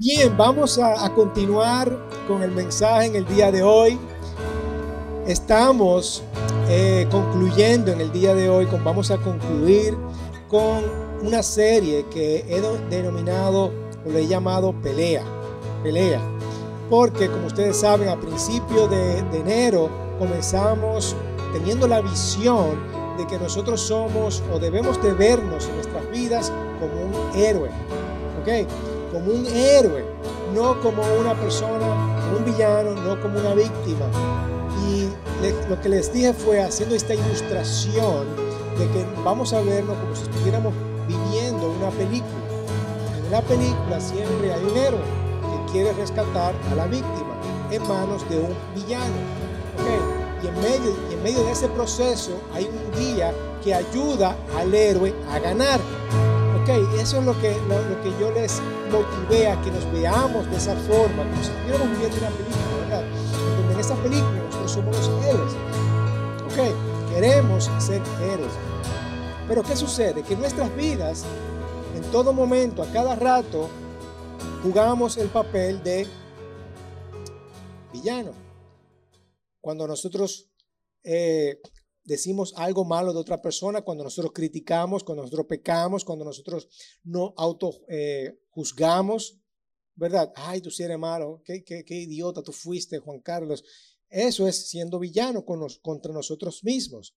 Bien, vamos a, continuar con el mensaje en el día de hoy. Estamos eh, concluyendo en el día de hoy, con, vamos a concluir con una serie que he denominado o le he llamado Pelea. Pelea. Porque como ustedes saben, a principio de, de enero comenzamos teniendo la visión de que nosotros somos o debemos de vernos en nuestras vidas como un héroe. ¿Ok? Como un héroe, no como una persona, como un villano, no como una víctima. Y lo que les dije fue haciendo esta ilustración de que vamos a vernos como si estuviéramos viviendo una película. En la película siempre hay un héroe que quiere rescatar a la víctima en manos de un villano. Y, en medio, y en medio de ese proceso hay un guía que ayuda al héroe a ganar. Okay, eso es lo que, lo, que yo les motivé a que nos veamos de esa forma, como si estuviéramos viviendo una película, ¿verdad? Donde en esa película nosotros somos los héroes. Ok, queremos ser héroes. Pero ¿qué sucede? Que en nuestras vidas, en todo momento, a cada rato, jugamos el papel de villano. Cuando nosotros eh, decimos algo malo de otra persona, cuando nosotros criticamos, cuando nosotros pecamos, cuando nosotros no auto eh, juzgamos, ¿verdad? Ay, tú sí eres malo, qué, qué, idiota tú fuiste, Juan Carlos. Eso es siendo villano con contra nosotros mismos.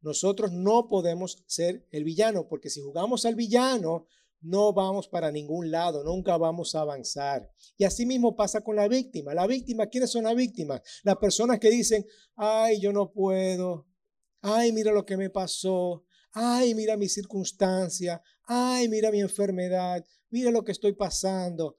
Nosotros no podemos ser el villano, porque si jugamos al villano, no vamos para ningún lado, nunca vamos a avanzar. Y así mismo pasa con la víctima. La víctima, ¿quiénes son las víctimas? Las personas que dicen, ay, yo no puedo, ay, mira lo que me pasó, ay, mira mi circunstancia, ay, mira mi enfermedad, mira lo que estoy pasando.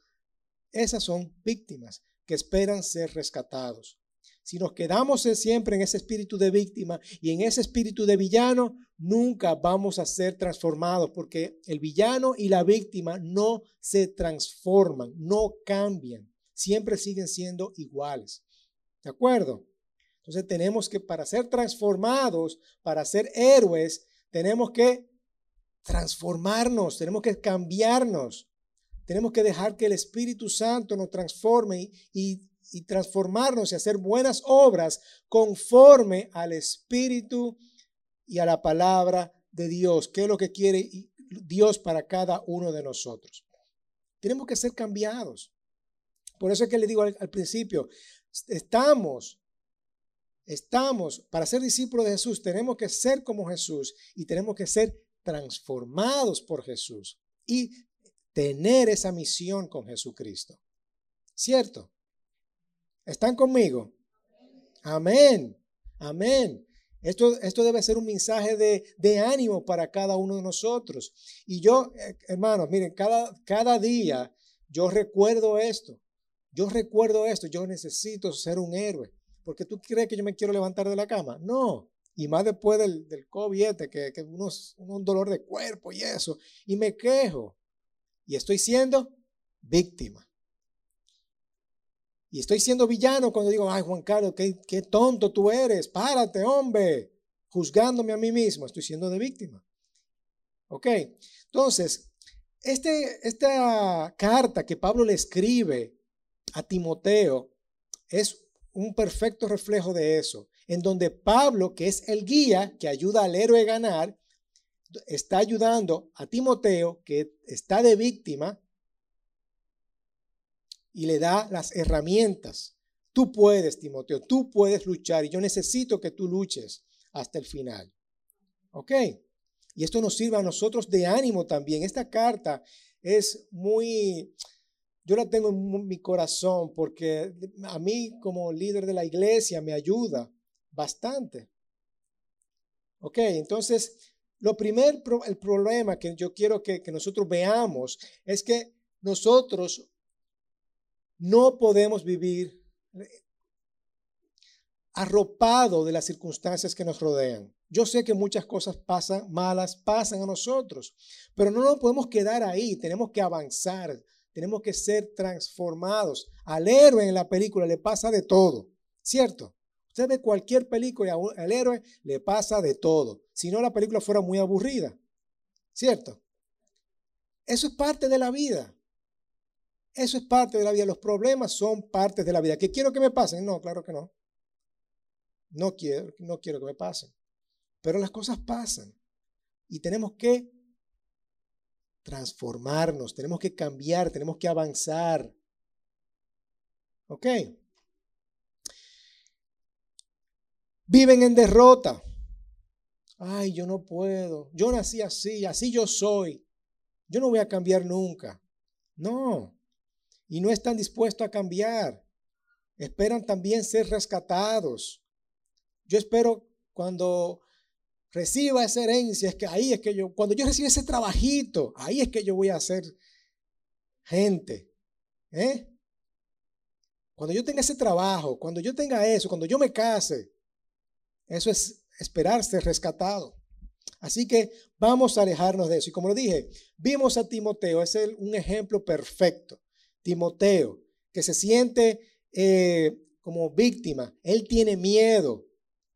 Esas son víctimas que esperan ser rescatados. Si nos quedamos siempre en ese espíritu de víctima y en ese espíritu de villano, nunca vamos a ser transformados porque el villano y la víctima no se transforman, no cambian, siempre siguen siendo iguales. ¿De acuerdo? Entonces tenemos que, para ser transformados, para ser héroes, tenemos que transformarnos, tenemos que cambiarnos, tenemos que dejar que el Espíritu Santo nos transforme y, transformarnos y hacer buenas obras conforme al Espíritu y a la palabra de Dios, que es lo que quiere Dios para cada uno de nosotros. Tenemos que ser cambiados. Por eso es que le digo al principio, estamos estamos, para ser discípulos de Jesús, tenemos que ser como Jesús y tenemos que ser transformados por Jesús y tener esa misión con Jesucristo. ¿Cierto? ¿Están conmigo? Amén. Amén. Esto, esto debe ser un mensaje de, de, ánimo para cada uno de nosotros. Y yo, eh, hermanos, miren, cada, cada día yo recuerdo esto. Yo recuerdo esto. Yo necesito ser un héroe. Porque tú crees que yo me quiero levantar de la cama. No. Y más después del, del COVID, este, que, que unos, un dolor de cuerpo y eso. Y me quejo. Y estoy siendo víctima. Y estoy siendo villano cuando digo, ay Juan Carlos, qué, qué tonto tú eres, párate, hombre, juzgándome a mí mismo, estoy siendo de víctima. ¿Ok? Entonces, este, esta carta que Pablo le escribe a Timoteo es un perfecto reflejo de eso, en donde Pablo, que es el guía que ayuda al héroe a ganar, está ayudando a Timoteo, que está de víctima, y le da las herramientas. Tú puedes, Timoteo, tú puedes luchar y yo necesito que tú luches hasta el final. ¿Ok? Y esto nos sirve a nosotros de ánimo también. Esta carta es muy, yo la tengo en mi corazón porque a mí como líder de la iglesia me ayuda bastante. Ok, entonces, lo primer el problema que yo quiero que, que nosotros veamos es que nosotros no podemos vivir arropado de las circunstancias que nos rodean. Yo sé que muchas cosas pasan, malas pasan a nosotros, pero no nos podemos quedar ahí, tenemos que avanzar, tenemos que ser transformados. Al héroe en la película le pasa de todo, ¿cierto? Usted ve cualquier película y al héroe le pasa de todo. Si no, la película fuera muy aburrida, ¿cierto? Eso es parte de la vida. Eso es parte de la vida. Los problemas son parte de la vida. ¿Qué quiero que me pasen? No, claro que no. No quiero, no quiero que me pasen. Pero las cosas pasan. Y tenemos que transformarnos, tenemos que cambiar, tenemos que avanzar. ¿Ok? Viven en derrota. Ay, yo no puedo. Yo nací así, así yo soy. Yo no voy a cambiar nunca. No. Y no están dispuestos a cambiar. Esperan también ser rescatados. Yo espero cuando reciba esa herencia, es que ahí es que yo, cuando yo reciba ese trabajito, ahí es que yo voy a ser gente. ¿eh? Cuando yo tenga ese trabajo, cuando yo tenga eso, cuando yo me case, eso es esperar ser rescatado. Así que vamos a alejarnos de eso. Y como lo dije, vimos a Timoteo, es un ejemplo perfecto. Timoteo, que se siente eh, como víctima, él tiene miedo,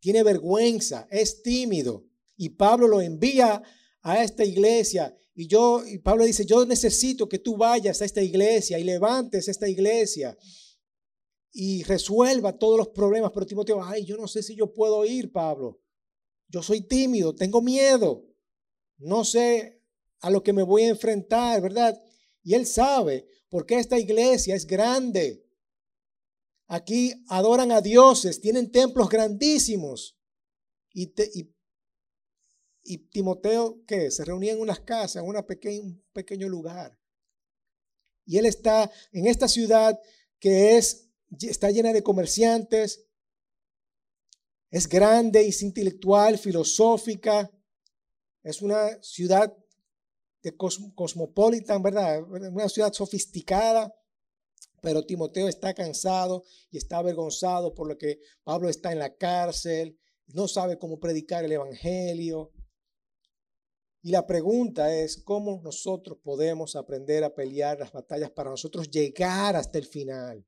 tiene vergüenza, es tímido. Y Pablo lo envía a esta iglesia. Y yo, y Pablo dice, yo necesito que tú vayas a esta iglesia y levantes esta iglesia y resuelva todos los problemas. Pero Timoteo, ay, yo no sé si yo puedo ir, Pablo. Yo soy tímido, tengo miedo, no sé a lo que me voy a enfrentar, ¿verdad? Y él sabe, porque esta iglesia es grande. Aquí adoran a dioses, tienen templos grandísimos. Y, Timoteo, ¿qué? Se reunía en unas casas, en un pequeño lugar. Y él está en esta ciudad que es, está llena de comerciantes, es grande, es intelectual, filosófica. Es una ciudad de cosmopolitan, ¿verdad? Una ciudad sofisticada. Pero Timoteo está cansado y está avergonzado por lo que Pablo está en la cárcel, no sabe cómo predicar el Evangelio. Y la pregunta es, ¿cómo nosotros podemos aprender a pelear las batallas para nosotros llegar hasta el final?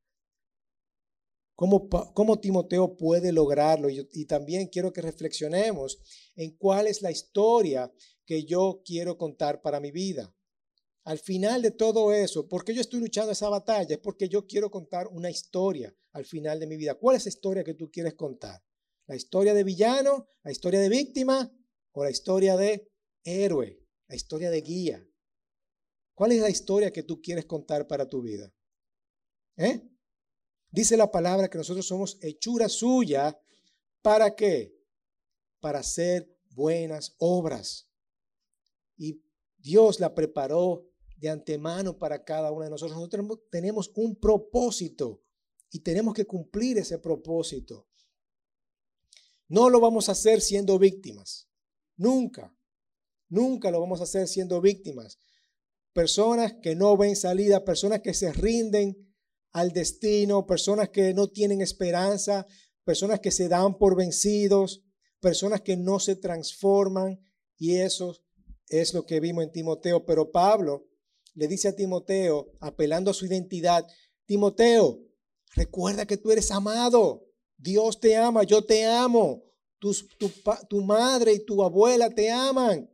¿Cómo, Timoteo puede lograrlo? Y, y también quiero que reflexionemos en cuál es la historia que yo quiero contar para mi vida. Al final de todo eso, ¿por qué yo estoy luchando esa batalla? Es porque yo quiero contar una historia al final de mi vida. ¿Cuál es la historia que tú quieres contar? ¿La historia de villano? ¿La historia de víctima? ¿O la historia de héroe? ¿La historia de guía? ¿Cuál es la historia que tú quieres contar para tu vida? ¿Eh? Dice la palabra que nosotros somos hechura suya. ¿Para qué? Para hacer buenas obras. Y Dios la preparó de antemano para cada uno de nosotros. Nosotros tenemos un propósito y tenemos que cumplir ese propósito. No lo vamos a hacer siendo víctimas. Nunca. Nunca lo vamos a hacer siendo víctimas. Personas que no ven salida, personas que se rinden al destino, personas que no tienen esperanza, personas que se dan por vencidos, personas que no se transforman. Y eso es lo que vimos en Timoteo. Pero Pablo le dice a Timoteo, apelando a su identidad, Timoteo, recuerda que tú eres amado. Dios te ama, yo te amo. tu, tu madre y tu abuela te aman.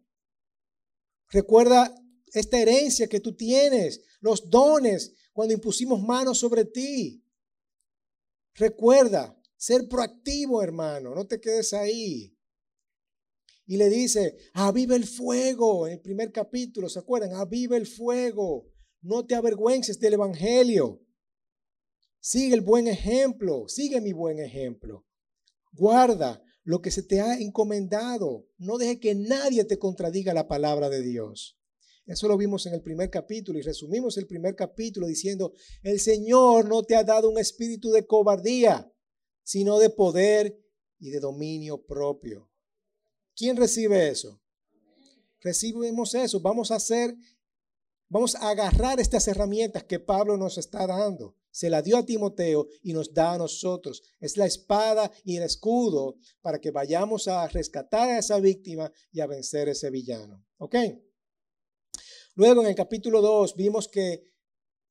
Recuerda esta herencia que tú tienes, los dones cuando impusimos manos sobre ti. Recuerda, ser proactivo, hermano, no te quedes ahí. Y le dice, aviva el fuego, en el primer capítulo, ¿se acuerdan? Aviva el fuego, no te avergüences del Evangelio. Sigue el buen ejemplo, sigue mi buen ejemplo. Guarda lo que se te ha encomendado. No deje que nadie te contradiga la palabra de Dios. Eso lo vimos en el primer capítulo y resumimos el primer capítulo diciendo, el Señor no te ha dado un espíritu de cobardía, sino de poder y de dominio propio. ¿Quién recibe eso? Recibimos eso. Vamos a hacer, vamos a agarrar estas herramientas que Pablo nos está dando. Se la dio a Timoteo y nos da a nosotros. Es la espada y el escudo para que vayamos a rescatar a esa víctima y a vencer a ese villano. ¿Ok? Luego en el capítulo 2 vimos que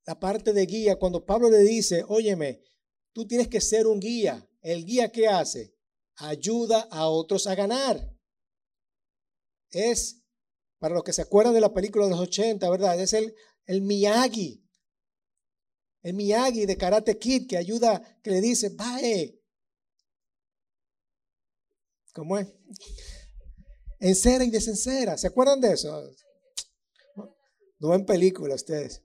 la parte de guía, cuando Pablo le dice, óyeme, tú tienes que ser un guía. ¿El guía qué hace? Ayuda a otros a ganar. Es, para los que se acuerdan de la película de los 80, ¿verdad? Es el, el Miyagi. El Miyagi de Karate Kid que ayuda, que le dice, bye. ¿Cómo es? En cera y desencera. ¿Se acuerdan de eso? No ven película ustedes.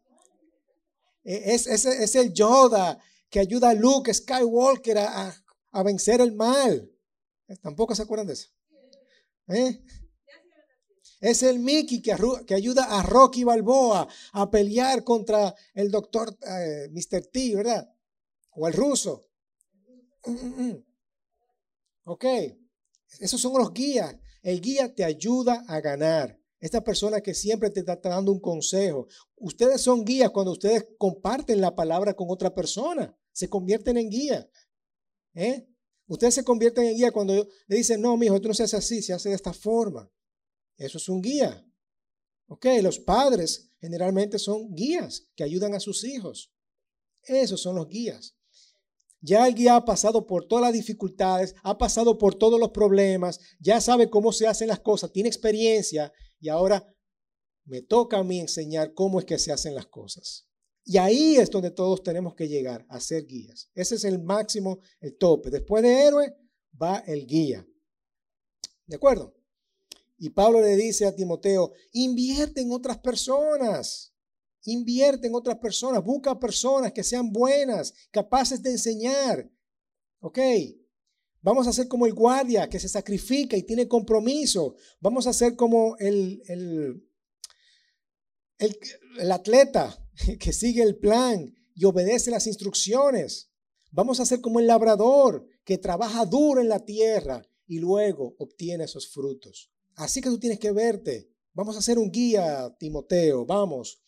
E, es, es, es, el Yoda que ayuda a Luke Skywalker a, a vencer el mal. Tampoco se acuerdan de eso. ¿Eh? Es el Mickey que, ayuda a Rocky Balboa a pelear contra el doctor eh, Mr. T, ¿verdad? O el ruso. Mm, mm, mm. Ok, esos son los guías. El guía te ayuda a ganar. Esta persona que siempre te está dando un consejo. Ustedes son guías cuando ustedes comparten la palabra con otra persona. Se convierten en guía. ¿Eh? Ustedes se convierten en guía cuando le dicen, no, mijo, tú no se hace así, se hace de esta forma. Eso es un guía. Ok, los padres generalmente son guías que ayudan a sus hijos. Esos son los guías. Ya el guía ha pasado por todas las dificultades, ha pasado por todos los problemas, ya sabe cómo se hacen las cosas, tiene experiencia y ahora me toca a mí enseñar cómo es que se hacen las cosas. Y ahí es donde todos tenemos que llegar a ser guías. Ese es el máximo, el tope. Después de héroe va el guía. ¿De acuerdo? Y Pablo le dice a Timoteo, invierte en otras personas. Invierte en otras personas. Busca personas que sean buenas, capaces de enseñar. ¿Ok? Vamos a ser como el guardia que se sacrifica y tiene compromiso. Vamos a ser como el, el, el, el atleta que sigue el plan y obedece las instrucciones. Vamos a ser como el labrador que trabaja duro en la tierra y luego obtiene esos frutos. Así que tú tienes que verte. Vamos a hacer un guía, Timoteo, vamos.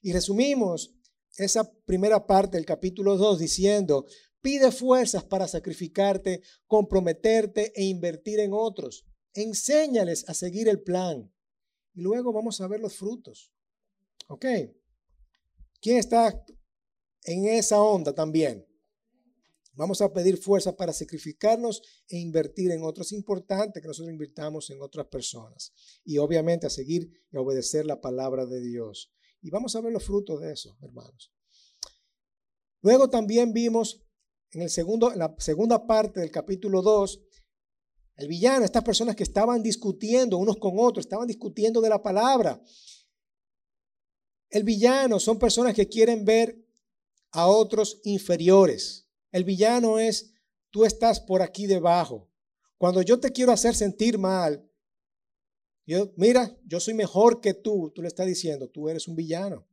Y resumimos esa primera parte del capítulo 2 diciendo, pide fuerzas para sacrificarte, comprometerte e invertir en otros. Enséñales a seguir el plan. Y luego vamos a ver los frutos. ¿Ok? ¿Quién está en esa onda también? Vamos a pedir fuerza para sacrificarnos e invertir en otros. Es importante que nosotros invirtamos en otras personas y obviamente a seguir y obedecer la palabra de Dios. Y vamos a ver los frutos de eso, hermanos. Luego también vimos en, el segundo, en la segunda parte del capítulo 2, el villano, estas personas que estaban discutiendo unos con otros, estaban discutiendo de la palabra. El villano son personas que quieren ver a otros inferiores. El villano es, tú estás por aquí debajo. Cuando yo te quiero hacer sentir mal, yo, mira, yo soy mejor que tú, tú le estás diciendo, tú eres un villano.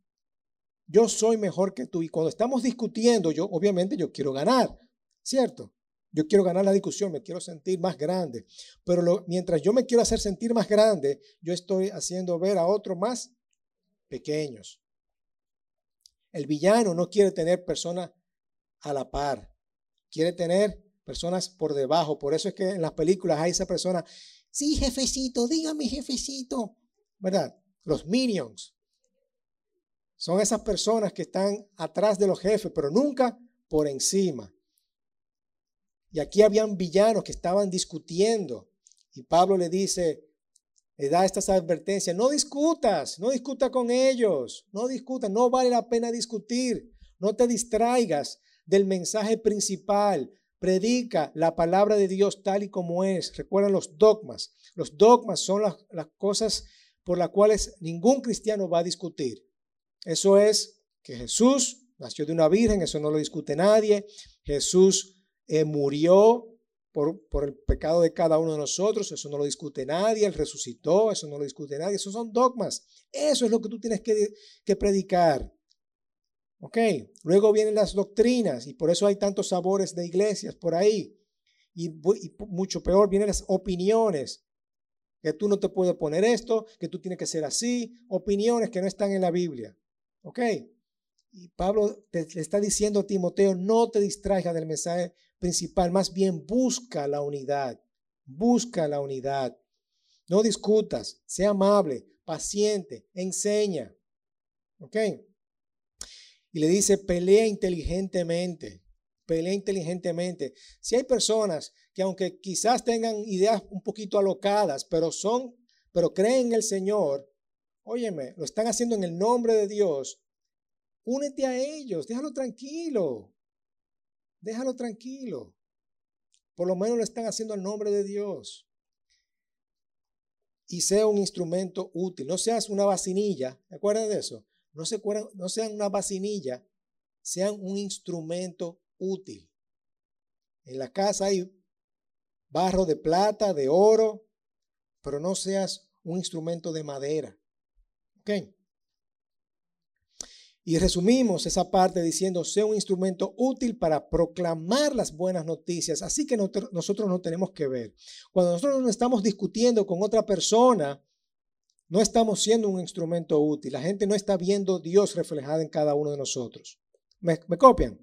Yo soy mejor que tú. Y cuando estamos discutiendo, yo obviamente yo quiero ganar, ¿cierto? Yo quiero ganar la discusión, me quiero sentir más grande. Pero mientras yo me quiero hacer sentir más grande, yo estoy haciendo ver a otro más pequeños. El villano no quiere tener personas a la par, quiere tener personas por debajo. Por eso es que en las películas hay esa persona, sí, jefecito, dígame, jefecito, ¿verdad? Los minions. Son esas personas que están atrás de los jefes, pero nunca por encima. Y aquí habían villanos que estaban discutiendo. Y Pablo le dice, le da estas advertencias. No discutas, no discuta con ellos, no discutas, no vale la pena discutir. No te distraigas del mensaje principal. Predica la palabra de Dios tal y como es. Recuerda los dogmas. Los dogmas son las, cosas por las cuales ningún cristiano va a discutir. Eso es que Jesús nació de una virgen, eso no lo discute nadie. Jesús eh, murió por, el pecado de cada uno de nosotros, eso no lo discute nadie, Él resucitó, eso no lo discute nadie, esos son dogmas, eso es lo que tú tienes que, que predicar. ¿Ok? Luego vienen las doctrinas y por eso hay tantos sabores de iglesias por ahí. Y, mucho peor vienen las opiniones, que tú no te puedes poner esto, que tú tienes que ser así, opiniones que no están en la Biblia. ¿Ok? Y Pablo te, le está diciendo a Timoteo, no te distraigas del mensaje principal, más bien busca la unidad, busca la unidad. No discutas, sea amable, paciente, enseña. ¿Ok? Y le dice, pelea inteligentemente, pelea inteligentemente. Si hay personas que aunque quizás tengan ideas un poquito alocadas, pero son, pero creen en el Señor, óyeme, lo están haciendo en el nombre de Dios, únete a ellos, déjalo tranquilo, déjalo tranquilo. Por lo menos lo están haciendo al nombre de Dios. Y sea un instrumento útil, no seas una vacinilla, ¿te acuerdan de eso? No, se no sean una vacinilla, sean un instrumento útil. En la casa hay barro de plata, de oro, pero no seas un instrumento de madera. ¿Ok? Y resumimos esa parte diciendo, sea un instrumento útil para proclamar las buenas noticias. Así que nosotros no tenemos que ver. Cuando nosotros no estamos discutiendo con otra persona, no estamos siendo un instrumento útil. La gente no está viendo Dios reflejado en cada uno de nosotros. ¿Me, copian?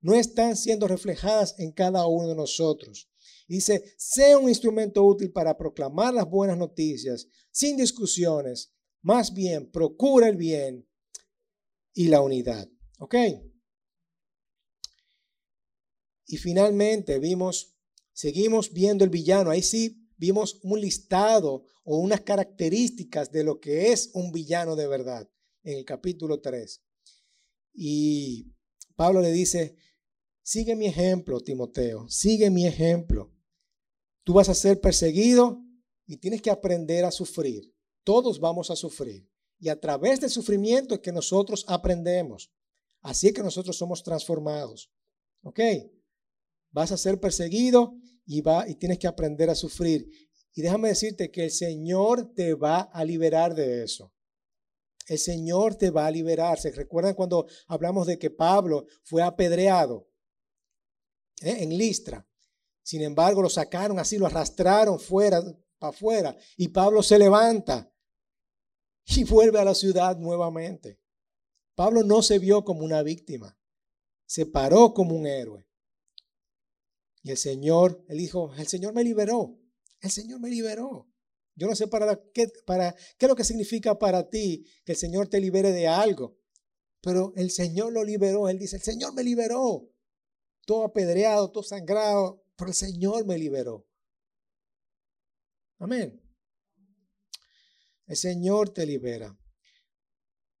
No están siendo reflejadas en cada uno de nosotros. Dice, sea un instrumento útil para proclamar las buenas noticias, sin discusiones. Más bien, procura el bien y la unidad. ¿Ok? Y finalmente vimos, seguimos viendo el villano. Ahí sí vimos un listado o unas características de lo que es un villano de verdad en el capítulo 3. Y Pablo le dice, sigue mi ejemplo, Timoteo, sigue mi ejemplo. Tú vas a ser perseguido y tienes que aprender a sufrir. Todos vamos a sufrir. Y a través del sufrimiento es que nosotros aprendemos. Así es que nosotros somos transformados. ¿Ok? Vas a ser perseguido y, tienes que aprender a sufrir. Y déjame decirte que el Señor te va a liberar de eso. El Señor te va a liberar. ¿Se recuerdan cuando hablamos de que Pablo fue apedreado ¿Eh? en Listra? Sin embargo, lo sacaron así, lo arrastraron fuera, para afuera. Y Pablo se levanta y vuelve a la ciudad nuevamente. Pablo no se vio como una víctima, se paró como un héroe. El Señor, él dijo, el Señor me liberó, el Señor me liberó. Yo no sé para qué, para, qué es lo que significa para ti que el Señor te libere de algo, pero el Señor lo liberó. Él dice, el Señor me liberó. Todo apedreado, todo sangrado, pero el Señor me liberó. Amén. El Señor te libera.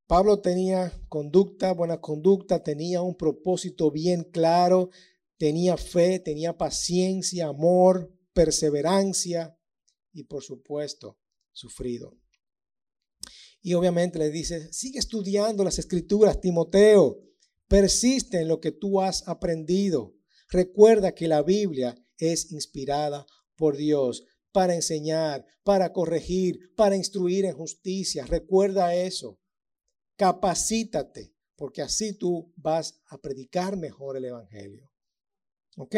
Pablo tenía conducta, buena conducta, tenía un propósito bien claro, tenía fe, tenía paciencia, amor, perseverancia y por supuesto sufrido. Y obviamente le dice, sigue estudiando las escrituras, Timoteo, persiste en lo que tú has aprendido. Recuerda que la Biblia es inspirada por Dios para enseñar, para corregir, para instruir en justicia. Recuerda eso. Capacítate, porque así tú vas a predicar mejor el Evangelio. ¿Ok?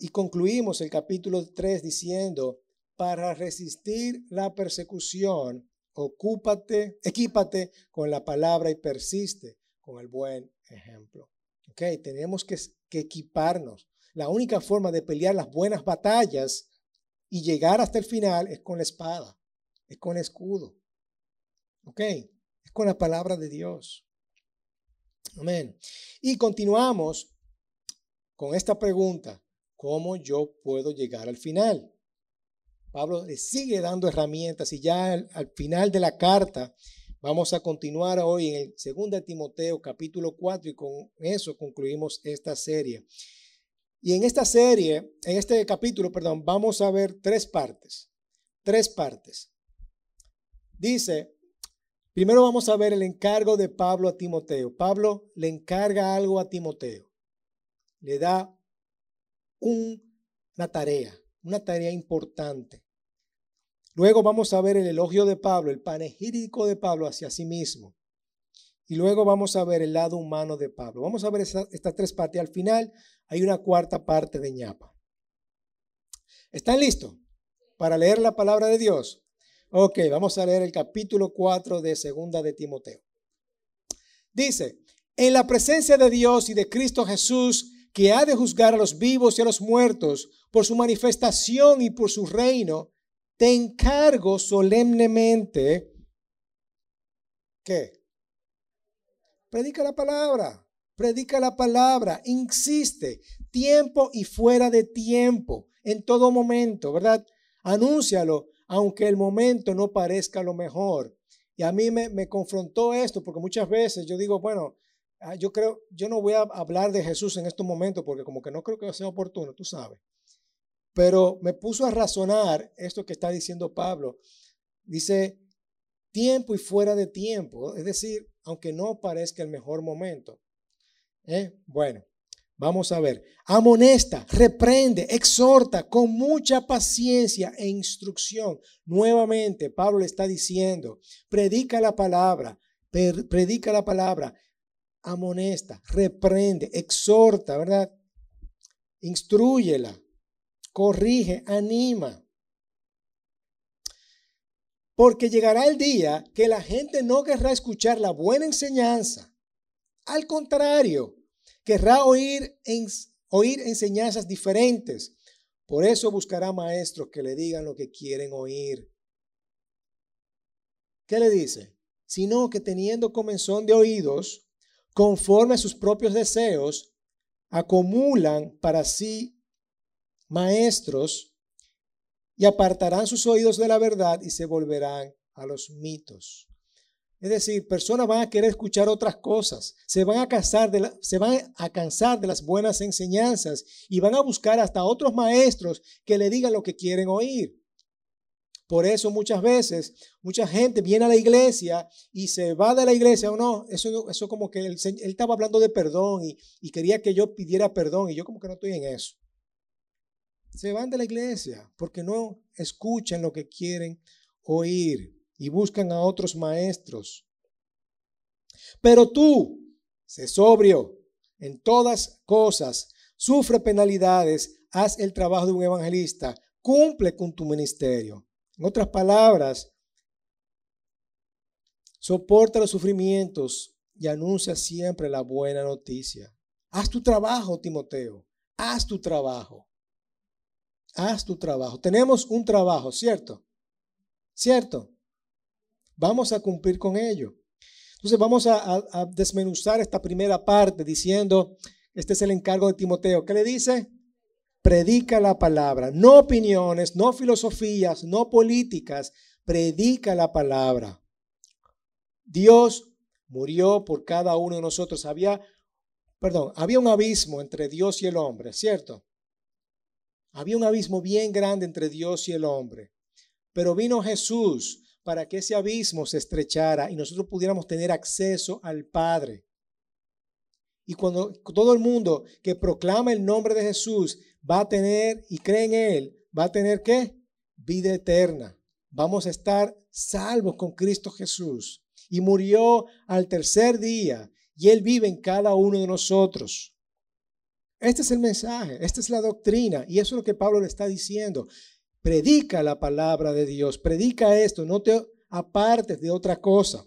Y, concluimos el capítulo 3 diciendo, para resistir la persecución, ocúpate, equípate con la palabra y persiste con el buen ejemplo. ¿Ok? Tenemos que, que equiparnos. La única forma de pelear las buenas batallas y llegar hasta el final es con la espada, es con el escudo. ¿Ok? Es con la palabra de Dios. Amén. Y continuamos con esta pregunta, ¿cómo yo puedo llegar al final? Pablo le sigue dando herramientas y ya al, final de la carta vamos a continuar hoy en el 2 Timoteo capítulo 4 y con eso concluimos esta serie. Y en esta serie, en este capítulo, perdón, vamos a ver tres partes. Tres partes. Dice, primero vamos a ver el encargo de Pablo a Timoteo. Pablo le encarga algo a Timoteo. Le da una tarea, una tarea importante. Luego vamos a ver el elogio de Pablo, el panegírico de Pablo hacia sí mismo. Y luego vamos a ver el lado humano de Pablo. Vamos a ver estas tres partes. Al final hay una cuarta parte de ñapa. ¿Están listos para leer la palabra de Dios? Ok, vamos a leer el capítulo 4 de Segunda de Timoteo. Dice, en la presencia de Dios y de Cristo Jesús, que ha de juzgar a los vivos y a los muertos por su manifestación y por su reino, te encargo solemnemente que predica la palabra Predica la palabra, insiste, tiempo y fuera de tiempo, en todo momento, ¿verdad? Anúncialo, aunque el momento no parezca lo mejor. Y a mí me, me confrontó esto, porque muchas veces yo digo, bueno, yo creo, yo no voy a hablar de Jesús en estos momentos, porque como que no creo que sea oportuno, tú sabes. Pero me puso a razonar esto que está diciendo Pablo. Dice, tiempo y fuera de tiempo, es decir, aunque no parezca el mejor momento. ¿Eh? Bueno, vamos a ver. Amonesta, reprende, exhorta con mucha paciencia e instrucción. Nuevamente, Pablo le está diciendo, predica la palabra, predica la palabra, amonesta, reprende, exhorta, ¿verdad? Instruyela, corrige, anima. Porque llegará el día que la gente no querrá escuchar la buena enseñanza. Al contrario, querrá oír, oír enseñanzas diferentes. Por eso buscará maestros que le digan lo que quieren oír. ¿Qué le dice? Sino que teniendo comenzón de oídos, conforme a sus propios deseos, acumulan para sí maestros y apartarán sus oídos de la verdad y se volverán a los mitos. Es decir, personas van a querer escuchar otras cosas, se van a cansar de, se van a cansar de las buenas enseñanzas y van a buscar hasta otros maestros que le digan lo que quieren oír. Por eso muchas veces mucha gente viene a la iglesia y se va de la iglesia o no, eso, eso como que él, estaba hablando de perdón y, y quería que yo pidiera perdón y yo como que no estoy en eso se van de la iglesia porque no escuchan lo que quieren oír y buscan a otros maestros. Pero tú, sé sobrio en todas cosas, sufre penalidades, haz el trabajo de un evangelista, cumple con tu ministerio. En otras palabras, soporta los sufrimientos y anuncia siempre la buena noticia. Haz tu trabajo, Timoteo, haz tu trabajo. Haz tu trabajo. Tenemos un trabajo, ¿cierto? ¿Cierto? Vamos a cumplir con ello. Entonces vamos a, desmenuzar esta primera parte diciendo, este es el encargo de Timoteo. ¿Qué le dice? Predica la palabra, no opiniones, no filosofías, no políticas, predica la palabra. Dios murió por cada uno de nosotros. Había, perdón, había un abismo entre Dios y el hombre, ¿cierto? Había un abismo bien grande entre Dios y el hombre. Pero vino Jesús para que ese abismo se estrechara y nosotros pudiéramos tener acceso al Padre. Y cuando todo el mundo que proclama el nombre de Jesús va a tener y cree en Él, va a tener qué? Vida eterna. Vamos a estar salvos con Cristo Jesús. Y murió al tercer día y Él vive en cada uno de nosotros. Este es el mensaje, esta es la doctrina y eso es lo que Pablo le está diciendo. Predica la palabra de Dios, predica esto, no te apartes de otra cosa.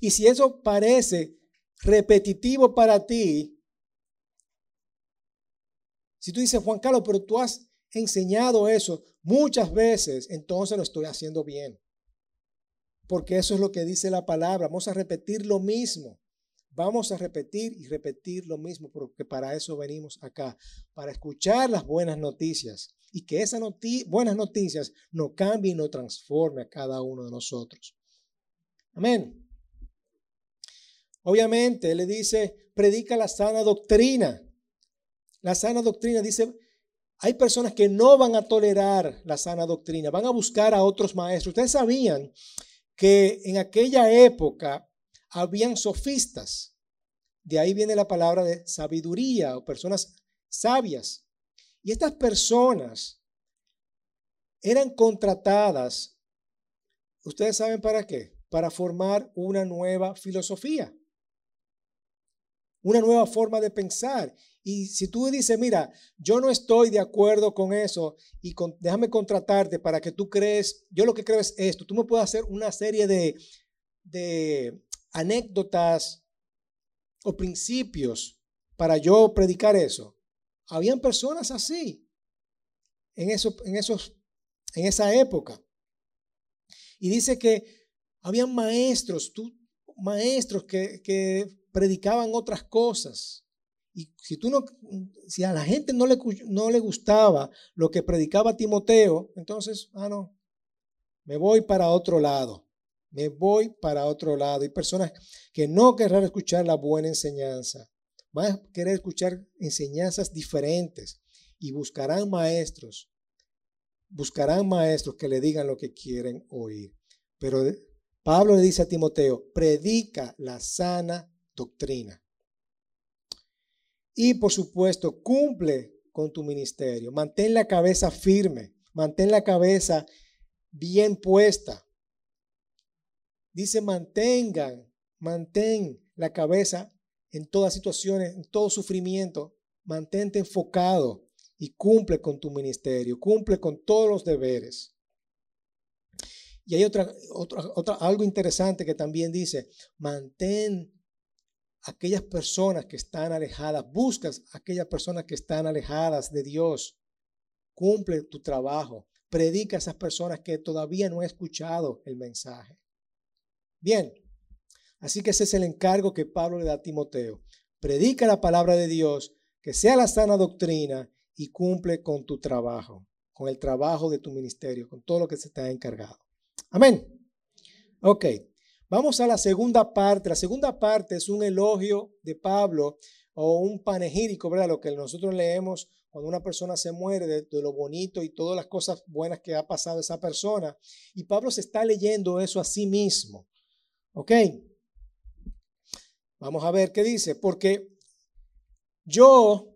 Y si eso parece repetitivo para ti, si tú dices, Juan Carlos, pero tú has enseñado eso muchas veces, entonces lo estoy haciendo bien. Porque eso es lo que dice la palabra. Vamos a repetir lo mismo. Vamos a repetir y repetir lo mismo, porque para eso venimos acá, para escuchar las buenas noticias y que esas buenas noticias nos cambien y nos transforme a cada uno de nosotros. Amén. Obviamente, le dice, predica la sana doctrina. La sana doctrina dice, hay personas que no van a tolerar la sana doctrina, van a buscar a otros maestros. Ustedes sabían que en aquella época habían sofistas. De ahí viene la palabra de sabiduría o personas sabias. Y estas personas eran contratadas, ustedes saben para qué, para formar una nueva filosofía, una nueva forma de pensar. Y si tú dices, mira, yo no estoy de acuerdo con eso y déjame contratarte para que tú crees, yo lo que creo es esto, tú me puedes hacer una serie de, de anécdotas o principios para yo predicar eso. Habían personas así en, eso, en, esos, en esa época. Y dice que habían maestros, tú, maestros que, que predicaban otras cosas. Y si tú no, si a la gente no le, no le gustaba lo que predicaba Timoteo, entonces, ah, no, me voy para otro lado. Me voy para otro lado. Hay personas que no querrán escuchar la buena enseñanza. Van a querer escuchar enseñanzas diferentes y buscarán maestros. Buscarán maestros que le digan lo que quieren oír. Pero Pablo le dice a Timoteo, predica la sana doctrina. Y por supuesto, cumple con tu ministerio. Mantén la cabeza firme, mantén la cabeza bien puesta. Dice, mantengan, mantén la cabeza en todas situaciones, en todo sufrimiento. Mantente enfocado y cumple con tu ministerio, cumple con todos los deberes. Y hay otra, otra, otra, algo interesante que también dice, mantén aquellas personas que están alejadas, buscas aquellas personas que están alejadas de Dios, cumple tu trabajo, predica a esas personas que todavía no han escuchado el mensaje. Bien, así que ese es el encargo que Pablo le da a Timoteo. Predica la palabra de Dios, que sea la sana doctrina y cumple con tu trabajo, con el trabajo de tu ministerio, con todo lo que se te ha encargado. Amén. Ok, vamos a la segunda parte. La segunda parte es un elogio de Pablo o un panegírico, ¿verdad? Lo que nosotros leemos cuando una persona se muere, de, lo bonito y todas las cosas buenas que ha pasado esa persona. Y Pablo se está leyendo eso a sí mismo. ¿Ok? Vamos a ver qué dice. Porque yo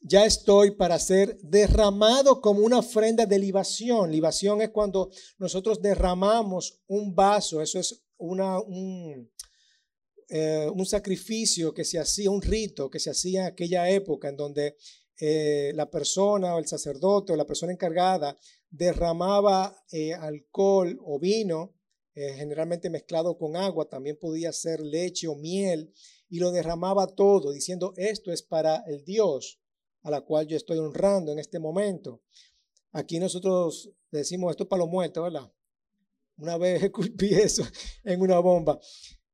ya estoy para ser derramado como una ofrenda de libación. Libación es cuando nosotros derramamos un vaso, eso es un, eh, un sacrificio que se hacía, un rito que se hacía en aquella época en donde eh, la persona o el sacerdote o la persona encargada derramaba eh, alcohol o vino, generalmente mezclado con agua, también podía ser leche o miel, y lo derramaba todo, diciendo, esto es para el Dios a la cual yo estoy honrando en este momento. Aquí nosotros decimos esto es para los muertos, ¿verdad? Una vez escupí eso en una bomba.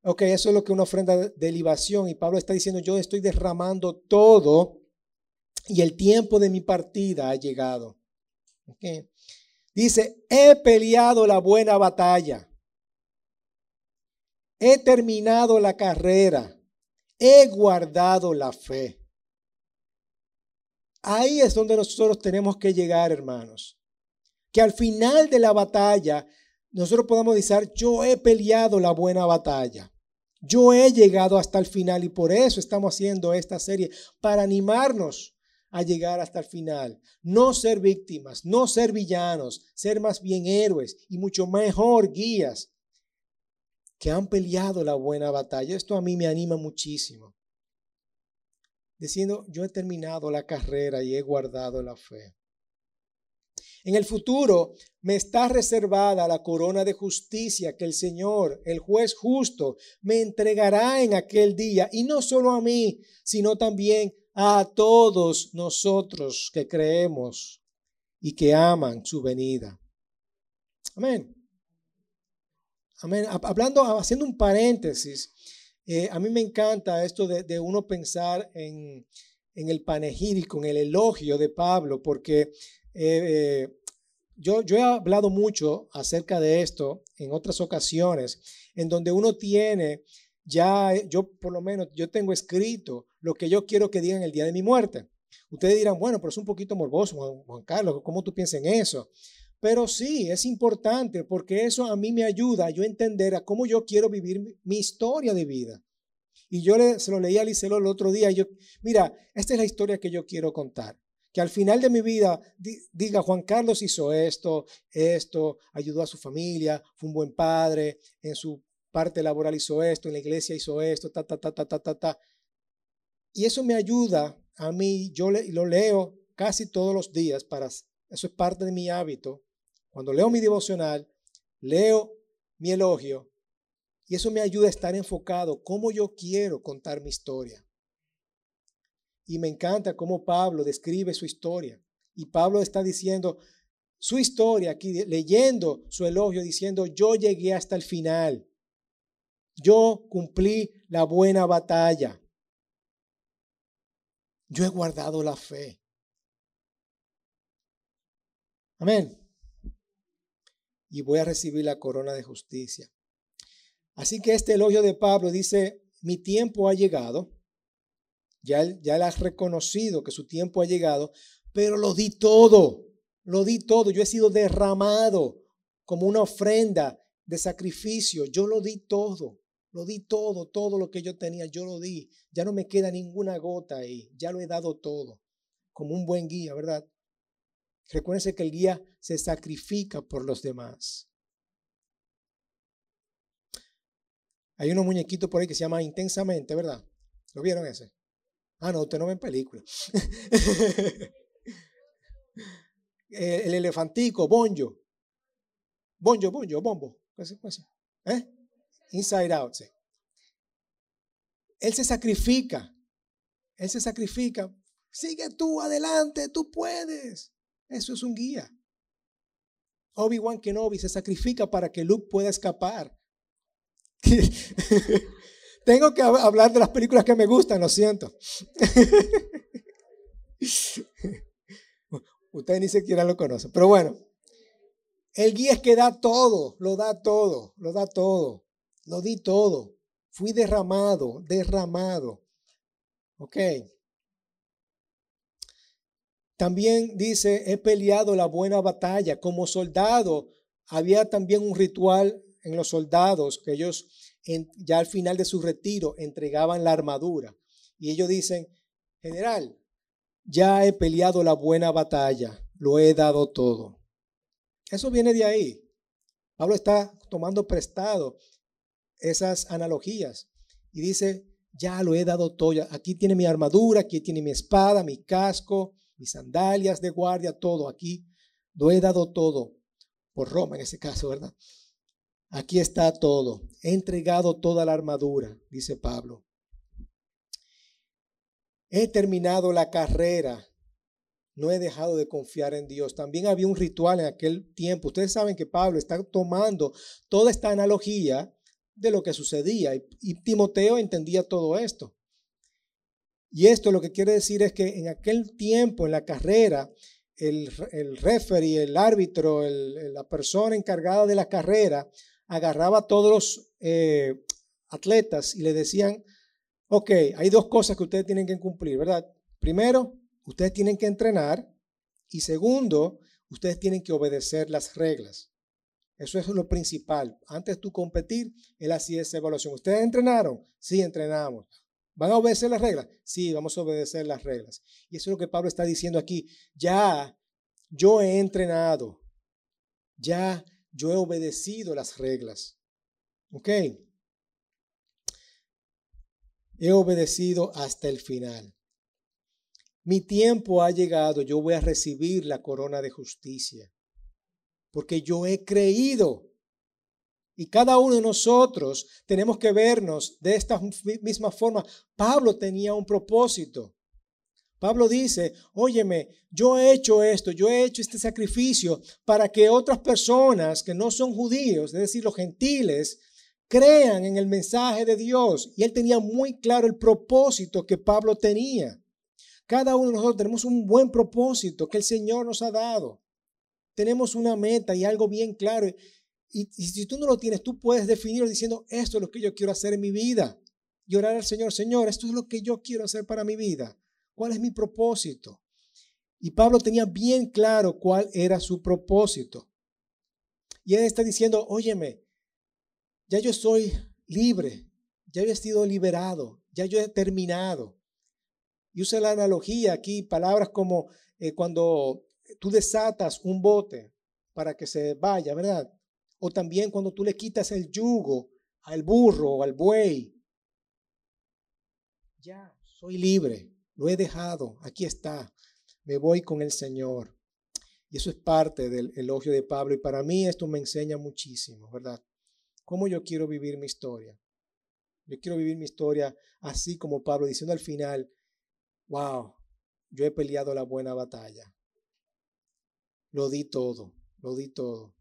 Ok, eso es lo que una ofrenda de libación. Y Pablo está diciendo, yo estoy derramando todo y el tiempo de mi partida ha llegado. Okay. Dice, he peleado la buena batalla. He terminado la carrera. He guardado la fe. Ahí es donde nosotros tenemos que llegar, hermanos. Que al final de la batalla nosotros podamos decir, yo he peleado la buena batalla. Yo he llegado hasta el final y por eso estamos haciendo esta serie, para animarnos a llegar hasta el final. No ser víctimas, no ser villanos, ser más bien héroes y mucho mejor guías que han peleado la buena batalla. Esto a mí me anima muchísimo diciendo, yo he terminado la carrera y he guardado la fe. En el futuro me está reservada la corona de justicia que el Señor, el juez justo, me entregará en aquel día, y no solo a mí, sino también a todos nosotros que creemos y que aman su venida. Amén. Amén. Hablando, haciendo un paréntesis, eh, a mí me encanta esto de, uno pensar en, el panegírico, en el elogio de Pablo, porque eh, yo, yo he hablado mucho acerca de esto en otras ocasiones, en donde uno tiene ya, yo por lo menos, yo tengo escrito lo que yo quiero que digan el día de mi muerte. Ustedes dirán, bueno, pero es un poquito morboso, Juan, Carlos, ¿cómo tú piensas en eso? Pero sí, es importante porque eso a mí me ayuda a entender a cómo yo quiero vivir mi historia de vida. Y yo le, se lo leí a Licelo el otro día. Y yo, mira, esta es la historia que yo quiero contar. Que al final de mi vida diga, Juan Carlos hizo esto, esto, ayudó a su familia, fue un buen padre, en su parte laboral hizo esto, en la iglesia hizo esto, ta, ta, ta, ta, ta, ta, ta. Y eso me ayuda a mí, yo lo leo casi todos los días para, eso es parte de mi hábito, cuando leo mi devocional, leo mi elogio y eso me ayuda a estar enfocado cómo yo quiero contar mi historia. Y me encanta cómo Pablo describe su historia. Y Pablo está diciendo su historia aquí, leyendo su elogio, diciendo, yo llegué hasta el final. Yo cumplí la buena batalla. Yo he guardado la fe. Amén y voy a recibir la corona de justicia. Así que este elogio de Pablo dice, mi tiempo ha llegado, ya ya él ha reconocido que su tiempo ha llegado, pero lo di todo, lo di todo, yo he sido derramado como una ofrenda de sacrificio, yo lo di todo, lo di todo, todo lo que yo tenía, yo lo di, ya no me queda ninguna gota ahí, ya lo he dado todo, como un buen guía, ¿verdad? Recuérdense que el guía se sacrifica por los demás. Hay unos muñequitos por ahí que se llama Intensamente, ¿verdad? ¿Lo vieron ese? Ah, no, usted no ven películas. el elefantico, Bonjo. Bonjo, Bonjo, Bombo. ¿Eh? Inside Out. Él se sacrifica. Él se sacrifica. Sigue tú adelante, tú puedes. Eso es un guía. Obi-Wan Kenobi se sacrifica para que Luke pueda escapar. Tengo que hablar de las películas que me gustan, lo siento. Ustedes ni siquiera lo conocen. Pero bueno, el guía es que da todo, lo da todo, lo da todo. Lo di todo. Fui derramado, derramado. Ok. También dice, he peleado la buena batalla. Como soldado, había también un ritual en los soldados que ellos ya al final de su retiro entregaban la armadura. Y ellos dicen, general, ya he peleado la buena batalla, lo he dado todo. Eso viene de ahí. Pablo está tomando prestado esas analogías y dice, ya lo he dado todo. Aquí tiene mi armadura, aquí tiene mi espada, mi casco, mis sandalias de guardia, todo. Aquí lo he dado todo. Por Roma en ese caso, ¿verdad? Aquí está todo. He entregado toda la armadura, dice Pablo. He terminado la carrera. No he dejado de confiar en Dios. También había un ritual en aquel tiempo. Ustedes saben que Pablo está tomando toda esta analogía de lo que sucedía y Timoteo entendía todo esto. Y esto lo que quiere decir es que en aquel tiempo, en la carrera, el, el referee, el árbitro, la persona encargada de la carrera, agarraba a todos los eh, atletas y le decían, ok, hay dos cosas que ustedes tienen que cumplir, ¿verdad? Primero, ustedes tienen que entrenar y segundo, ustedes tienen que obedecer las reglas. Eso es lo principal. Antes de tú competir, él hacía esa evaluación. ¿Ustedes entrenaron? Sí, entrenamos. ¿Van a obedecer las reglas? Sí, vamos a obedecer las reglas. Y eso es lo que Pablo está diciendo aquí. Ya, yo he entrenado. Ya yo he obedecido las reglas. ¿Ok? He obedecido hasta el final. Mi tiempo ha llegado, yo voy a recibir la corona de justicia, porque yo he creído. Y cada uno de nosotros tenemos que vernos de esta misma forma. Pablo tenía un propósito. Pablo dice, óyeme, yo he hecho esto, yo he hecho este sacrificio para que otras personas que no son judíos, es decir, los gentiles, crean en el mensaje de Dios. Y él tenía muy claro el propósito que Pablo tenía. Cada uno de nosotros tenemos un buen propósito que el Señor nos ha dado. Tenemos una meta y algo bien claro. Y, si tú no lo tienes, tú puedes definirlo diciendo, esto es lo que yo quiero hacer en mi vida. Y orar al Señor, Señor, esto es lo que yo quiero hacer para mi vida. ¿Cuál es mi propósito? Y Pablo tenía bien claro cuál era su propósito. Y él está diciendo, óyeme, ya yo soy libre, ya yo he sido liberado, ya yo he terminado. Y usa la analogía aquí, palabras como eh, cuando tú desatas un bote para que se vaya, ¿verdad? O también cuando tú le quitas el yugo al burro o al buey. Ya, soy libre. Lo he dejado, aquí está, me voy con el Señor. Y eso es parte del elogio de Pablo. Y para mí esto me enseña muchísimo, ¿verdad? ¿Cómo yo quiero vivir mi historia? Yo quiero vivir mi historia así como Pablo, diciendo al final, wow, yo he peleado la buena batalla. Lo di todo, lo di todo.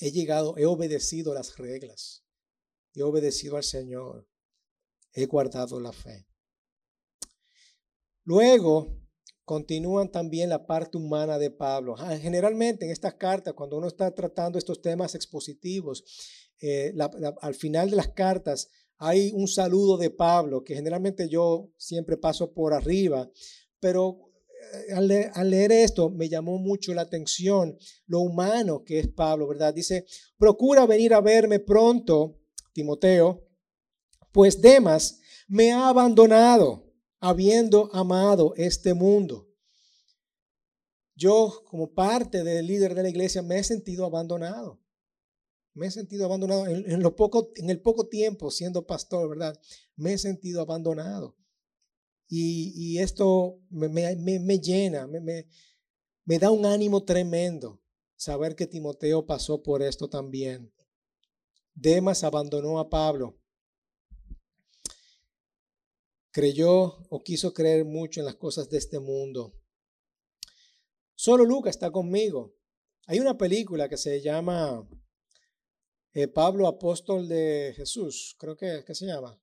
He llegado, he obedecido las reglas. He obedecido al Señor. He guardado la fe. Luego continúan también la parte humana de Pablo. Ah, generalmente en estas cartas, cuando uno está tratando estos temas expositivos, eh, al final de las cartas hay un saludo de Pablo, que generalmente yo siempre paso por arriba, pero eh, al leer, al leer, esto me llamó mucho la atención lo humano que es Pablo, ¿verdad? Dice, procura venir a verme pronto, Timoteo, pues Demas me ha abandonado, habiendo amado este mundo. Yo, como parte del líder de la iglesia, me he sentido abandonado. Me he sentido abandonado en, lo poco, en el poco tiempo siendo pastor, ¿verdad? Me he sentido abandonado. Y, esto me, me, llena, me, me da un ánimo tremendo saber que Timoteo pasó por esto también. Demas abandonó a Pablo. Creyó o quiso creer mucho en las cosas de este mundo. Solo Lucas está conmigo. Hay una película que se llama eh, Pablo, apóstol de Jesús, creo que, se llama.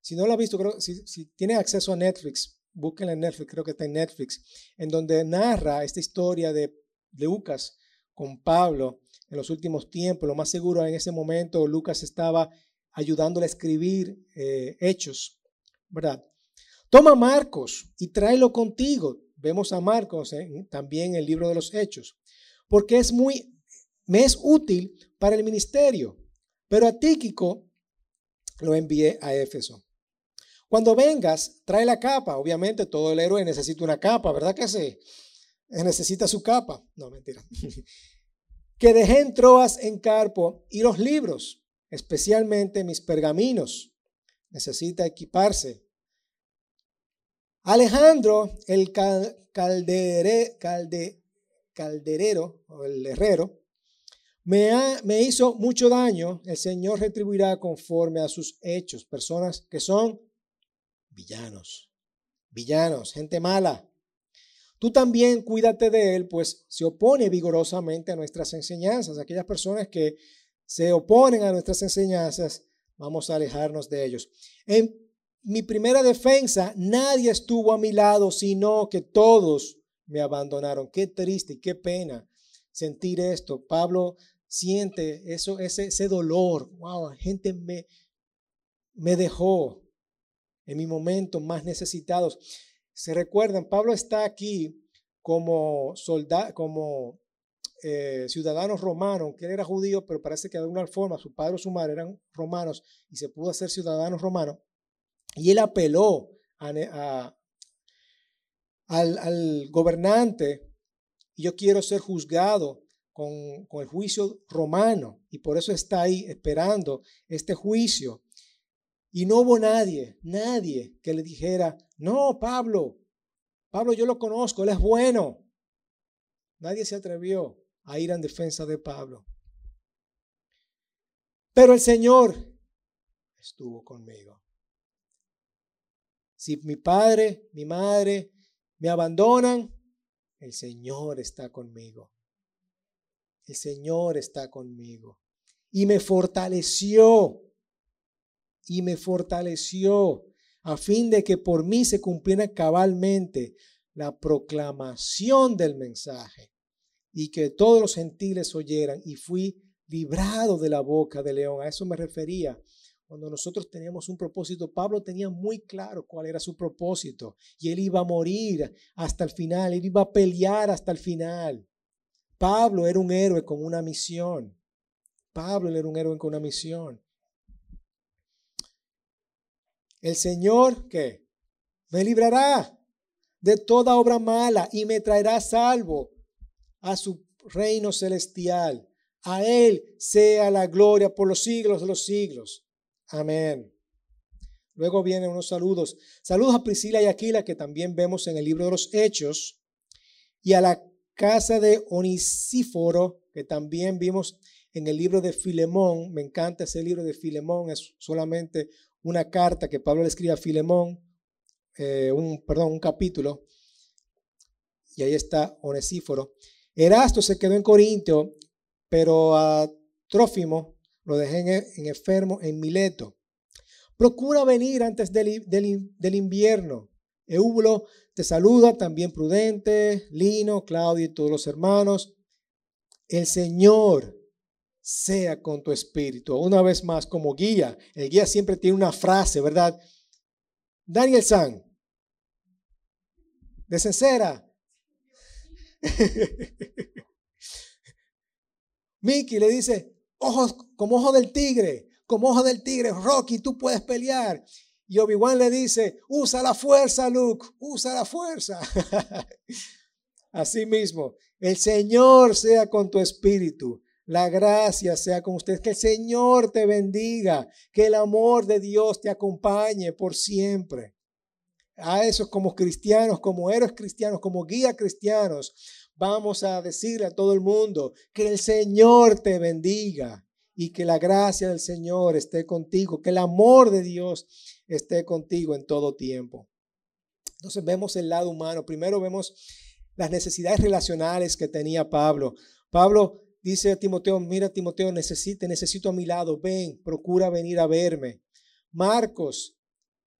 Si no lo ha visto, creo, si, si tiene acceso a Netflix, búsquenla en Netflix, creo que está en Netflix, en donde narra esta historia de, Lucas con Pablo en los últimos tiempos. Lo más seguro en ese momento Lucas estaba ayudándole a escribir eh, hechos, ¿verdad? Toma Marcos y tráelo contigo. Vemos a Marcos también en el libro de los hechos, porque es muy, es útil para el ministerio. Pero a Tíquico lo envié a Éfeso. Cuando vengas, trae la capa. Obviamente todo el héroe necesita una capa, ¿verdad que sí? Necesita su capa. No, mentira. que dejé en Troas en Carpo y los libros, especialmente mis pergaminos. Necesita equiparse. Alejandro, el caldere, calde, calderero o el herrero, me, hizo mucho daño, el Señor retribuirá conforme a sus hechos. Personas que son villanos, villanos, gente mala. Tú también cuídate de él, pues se opone vigorosamente a nuestras enseñanzas. Aquellas personas que se oponen a nuestras enseñanzas, vamos a alejarnos de ellos. En mi primera defensa, nadie estuvo a mi lado, sino que todos me abandonaron. Qué triste qué pena sentir esto. Pablo siente eso, ese, ese dolor. Wow, gente me, me dejó en mi momento más necesitados. Se recuerdan, Pablo está aquí como soldado, como eh, ciudadano romano, que él era judío, pero parece que de alguna forma su padre o su madre eran romanos y se pudo hacer ciudadano romano. Y él apeló al, al, gobernante y yo quiero ser juzgado con, el juicio romano y por eso está ahí esperando este juicio. Y no hubo nadie, nadie que le dijera, no, Pablo, Pablo yo lo conozco, él es bueno. Nadie se atrevió a ir en defensa de Pablo. Pero el Señor estuvo conmigo. Si mi padre, mi madre me abandonan, el Señor está conmigo el Señor está conmigo. Y me fortaleció, y me fortaleció a fin de que por mí se cumpliera cabalmente la proclamación del mensaje y que todos los gentiles oyeran y fui librado de la boca del león. A eso me refería. Cuando nosotros teníamos un propósito, Pablo tenía muy claro cuál era su propósito y él iba a morir hasta el final, él iba a pelear hasta el final. Pablo era un héroe con una misión. Pablo era un héroe con una misión. El Señor, ¿qué? Me librará de toda obra mala y me traerá salvo a su reino celestial. A Él sea la gloria por los siglos de los siglos. Amén. Luego vienen unos saludos. Saludos a Priscila y Aquila, que también vemos en el libro de los Hechos, y a la casa de Onisíforo, que también vimos en el libro de Filemón. Me encanta ese libro de Filemón, es solamente una carta que Pablo le escribe a Filemón, eh, un, perdón, un capítulo. Y ahí está Onesíforo. Erasto se quedó en Corintio, pero a Trófimo lo dejé en, enfermo en Mileto. Procura venir antes del, invierno. Eubulo te saluda también Prudente, Lino, Claudio y todos los hermanos. El Señor sea con tu espíritu. Una vez más, como guía, el guía siempre tiene una frase, ¿verdad? Daniel San, de sincera. Mickey le dice, ojos como ojo del tigre, como ojo del tigre, Rocky, tú puedes pelear. Y Obi-Wan le dice, usa la fuerza, Luke, usa la fuerza. Así mismo, el Señor sea con tu espíritu. La gracia sea con ustedes. Que el Señor te bendiga. Que el amor de Dios te acompañe por siempre. A esos como cristianos, como héroes cristianos, como guía cristianos, vamos a decirle a todo el mundo que el Señor te bendiga y que la gracia del Señor esté contigo, que el amor de Dios esté contigo en todo tiempo. Entonces vemos el lado humano. Primero vemos las necesidades relacionales que tenía Pablo. Pablo dice a Timoteo, mira Timoteo, necesito, necesito a mi lado, ven, procura venir a verme. Marcos,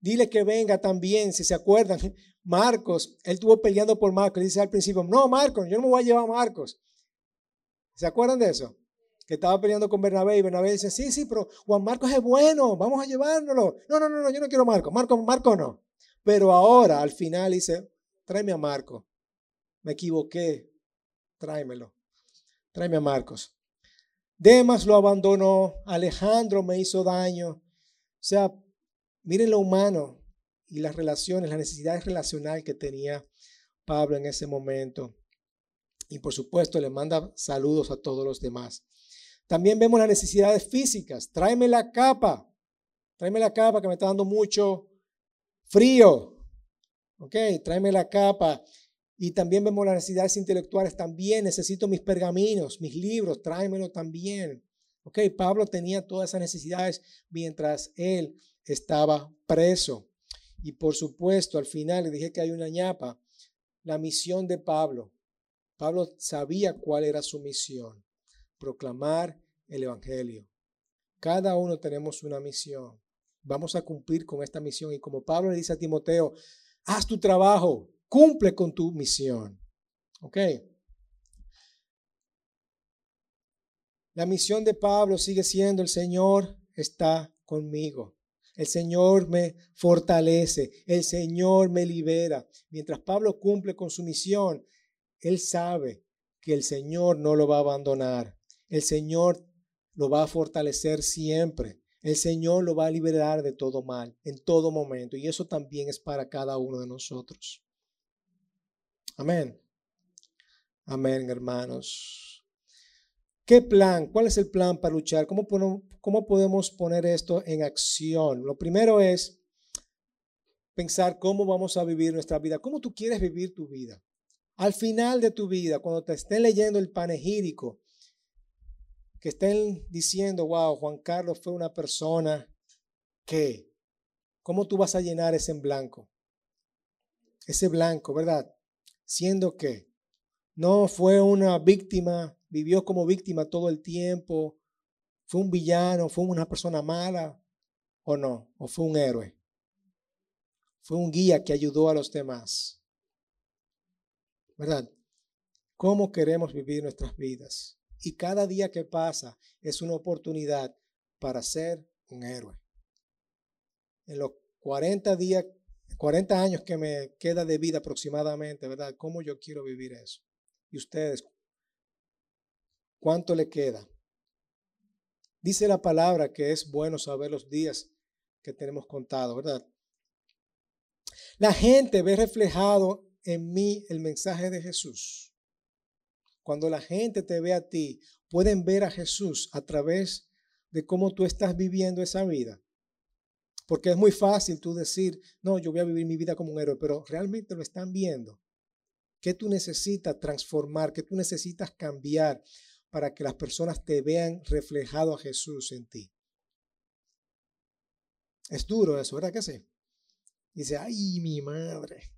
dile que venga también, si se acuerdan. Marcos, él estuvo peleando por Marcos, dice al principio, no, Marcos, yo no me voy a llevar a Marcos. ¿Se acuerdan de eso? Que estaba peleando con Bernabé y Bernabé dice, sí, sí, pero Juan Marcos es bueno, vamos a llevárnoslo. No, no, no, no yo no quiero Marcos, Marcos, Marcos no. Pero ahora, al final, dice, tráeme a Marcos. Me equivoqué, tráemelo. Tráeme a Marcos. Demas lo abandonó, Alejandro me hizo daño. O sea, miren lo humano y las relaciones, las necesidades relacionales que tenía Pablo en ese momento. Y por supuesto le manda saludos a todos los demás. También vemos las necesidades físicas. Tráeme la capa. Tráeme la capa que me está dando mucho frío. Ok, tráeme la capa. Y también vemos las necesidades intelectuales. También necesito mis pergaminos, mis libros, tráemelo también. Ok, Pablo tenía todas esas necesidades mientras él estaba preso. Y por supuesto, al final le dije que hay una ñapa, la misión de Pablo. Pablo sabía cuál era su misión, proclamar el Evangelio. Cada uno tenemos una misión. Vamos a cumplir con esta misión. Y como Pablo le dice a Timoteo, haz tu trabajo, Cumple con tu misión. ¿Ok? La misión de Pablo sigue siendo, el Señor está conmigo. El Señor me fortalece, el Señor me libera. Mientras Pablo cumple con su misión, él sabe que el Señor no lo va a abandonar. El Señor lo va a fortalecer siempre. El Señor lo va a liberar de todo mal en todo momento. Y eso también es para cada uno de nosotros. Amén. Amén, hermanos. ¿Qué plan? ¿Cuál es el plan para luchar? ¿Cómo, ¿Cómo podemos poner esto en acción? Lo primero es pensar cómo vamos a vivir nuestra vida, cómo tú quieres vivir tu vida. Al final de tu vida, cuando te estén leyendo el panegírico, que estén diciendo, wow, Juan Carlos fue una persona que, ¿cómo tú vas a llenar ese blanco? Ese blanco, ¿verdad? siendo que no fue una víctima, vivió como víctima todo el tiempo, fue un villano, fue una persona mala o no, o fue un héroe. Fue un guía que ayudó a los demás. ¿Verdad? ¿Cómo queremos vivir nuestras vidas? Y cada día que pasa es una oportunidad para ser un héroe. En los 40 días 40 años que me queda de vida aproximadamente, ¿verdad? ¿Cómo yo quiero vivir eso? Y ustedes, ¿cuánto le queda? Dice la palabra que es bueno saber los días que tenemos contados, ¿verdad? La gente ve reflejado en mí el mensaje de Jesús. Cuando la gente te ve a ti, pueden ver a Jesús a través de cómo tú estás viviendo esa vida. Porque es muy fácil tú decir, no, yo voy a vivir mi vida como un héroe, pero realmente lo están viendo. ¿Qué tú necesitas transformar? ¿Qué tú necesitas cambiar para que las personas te vean reflejado a Jesús en ti? Es duro eso, ¿verdad que sí? Dice, ay, mi madre.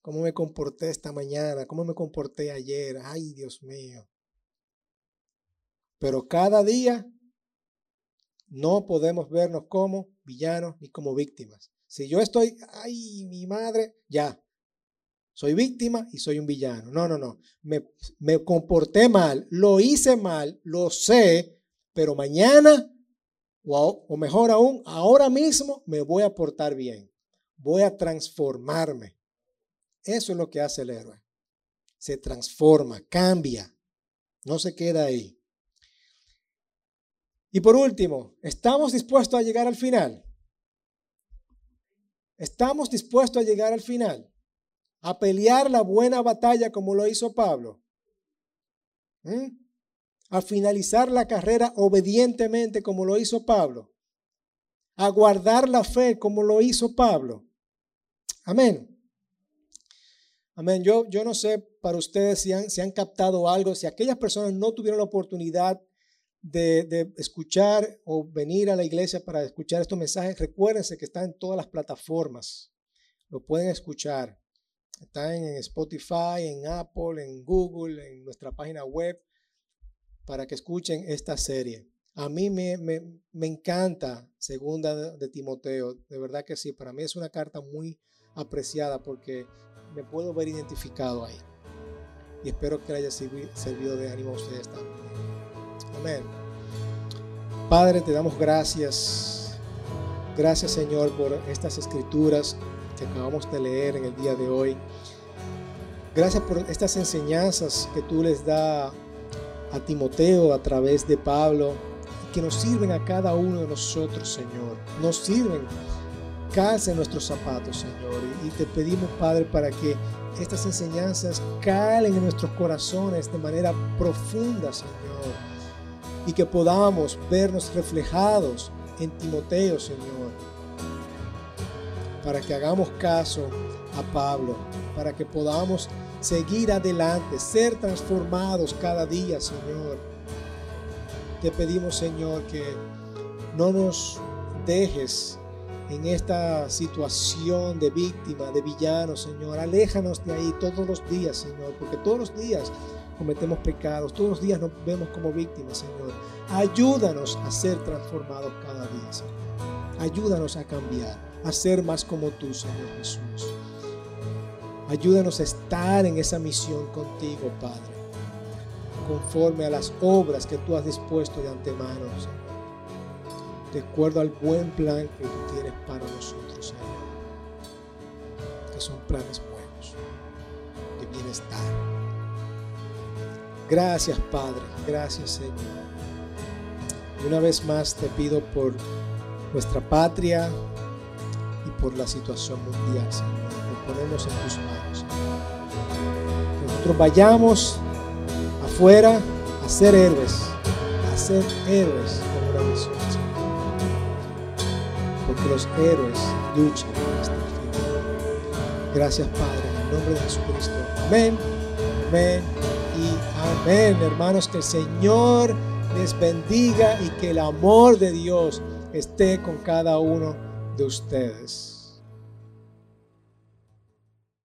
¿Cómo me comporté esta mañana? ¿Cómo me comporté ayer? Ay, Dios mío. Pero cada día no podemos vernos como villanos ni como víctimas. Si yo estoy, ay, mi madre, ya. Soy víctima y soy un villano. No, no, no. Me, comporté mal, lo hice mal, lo sé, pero mañana, o, o mejor aún, ahora mismo me voy a portar bien. Voy a transformarme. Eso es lo que hace el héroe. Se transforma, cambia, no se queda ahí. Y por último, ¿estamos dispuestos a llegar al final? ¿Estamos dispuestos a llegar al final? ¿A pelear la buena batalla como lo hizo Pablo? ¿A finalizar la carrera obedientemente como lo hizo Pablo? ¿A guardar la fe como lo hizo Pablo? Amén. Amén. Yo, yo no sé para ustedes si han, si han captado algo, si aquellas personas no tuvieron la oportunidad de, escuchar o venir a la iglesia para escuchar estos mensajes, recuérdense que están en todas las plataformas. Lo pueden escuchar. Están en Spotify, en Apple, en Google, en nuestra página web, para que escuchen esta serie. A mí me, me, encanta Segunda de Timoteo, de verdad que sí, para mí es una carta muy apreciada porque me puedo ver identificado ahí. Y espero que le haya servido de ánimo a ustedes también. Amén. Padre, te damos gracias. Gracias Señor por estas escrituras que acabamos de leer en el día de hoy. Gracias por estas enseñanzas que tú les das a Timoteo a través de Pablo y que nos sirven a cada uno de nosotros, Señor. Nos sirven. Calce nuestros zapatos, Señor. Y te pedimos, Padre, para que estas enseñanzas calen en nuestros corazones de manera profunda, Señor y que podamos vernos reflejados en Timoteo, Señor, para que hagamos caso a Pablo, para que podamos seguir adelante, ser transformados cada día, Señor. Te pedimos, Señor, que no nos dejes en esta situación de víctima, de villano, Señor. Aléjanos de ahí todos los días, Señor, porque todos los días cometemos pecados, todos los días nos vemos como víctimas, Señor. Ayúdanos a ser transformados cada día, Señor. Ayúdanos a cambiar, a ser más como tú, Señor Jesús. Ayúdanos a estar en esa misión contigo, Padre, conforme a las obras que tú has dispuesto de antemano, Señor. De acuerdo al buen plan que tú tienes para nosotros, Señor. Que son planes buenos, de bienestar Gracias, Padre. Gracias, Señor. Y una vez más te pido por nuestra patria por la situación mundial, Señor. Nos ponemos en tus manos, Que nosotros vayamos afuera a ser héroes, a ser héroes como la misión, Señor. Porque los héroes luchan hasta el final. Gracias, Padre, en el nombre de Jesucristo. Amén. Amén y amén, hermanos. Que el Señor les bendiga y que el amor de Dios esté con cada uno de ustedes.